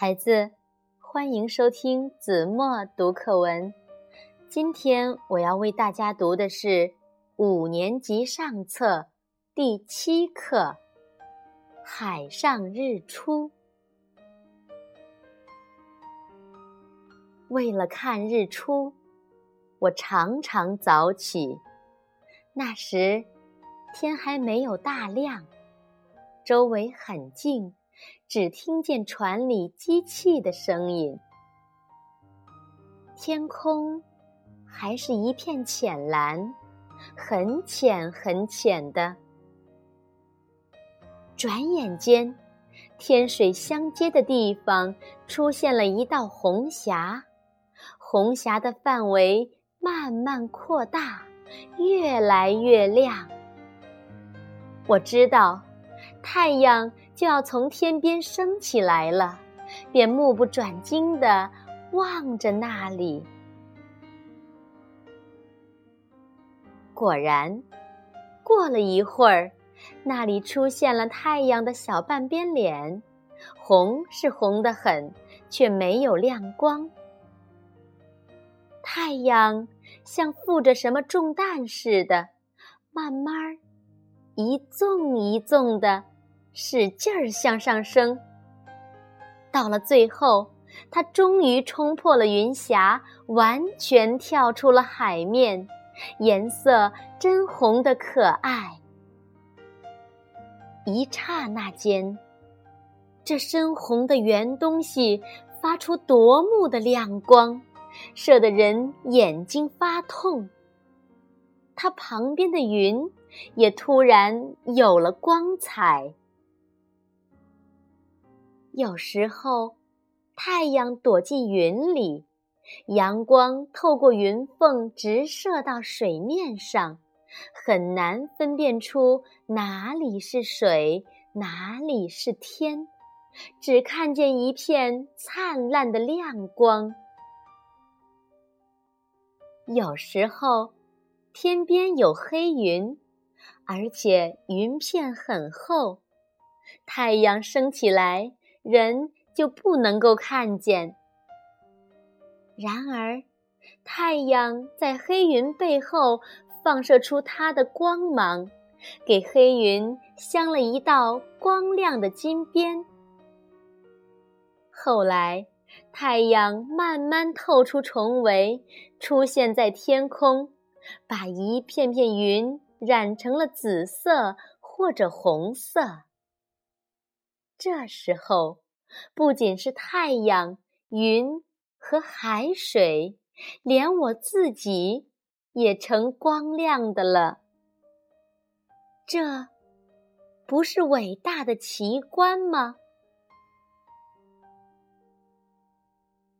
孩子，欢迎收听子墨读课文。今天我要为大家读的是五年级上册第七课《海上日出》。为了看日出，我常常早起。那时天还没有大亮，周围很静。只听见船里机器的声音，天空还是一片浅蓝，很浅很浅的。转眼间，天水相接的地方出现了一道红霞，红霞的范围慢慢扩大，越来越亮。我知道。太阳就要从天边升起来了，便目不转睛地望着那里。果然，过了一会儿，那里出现了太阳的小半边脸，红是红得很，却没有亮光。太阳像负着什么重担似的，慢慢儿。一纵一纵的，使劲儿向上升。到了最后，它终于冲破了云霞，完全跳出了海面，颜色真红的可爱。一刹那间，这深红的圆东西发出夺目的亮光，射得人眼睛发痛。它旁边的云。也突然有了光彩。有时候，太阳躲进云里，阳光透过云缝直射到水面上，很难分辨出哪里是水，哪里是天，只看见一片灿烂的亮光。有时候，天边有黑云。而且云片很厚，太阳升起来，人就不能够看见。然而，太阳在黑云背后放射出它的光芒，给黑云镶了一道光亮的金边。后来，太阳慢慢透出重围，出现在天空，把一片片云。染成了紫色或者红色。这时候，不仅是太阳、云和海水，连我自己也成光亮的了。这不是伟大的奇观吗？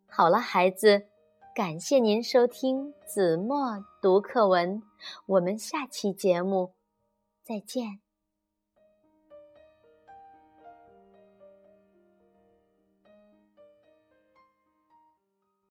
好了，孩子。感谢您收听子墨读课文，我们下期节目再见。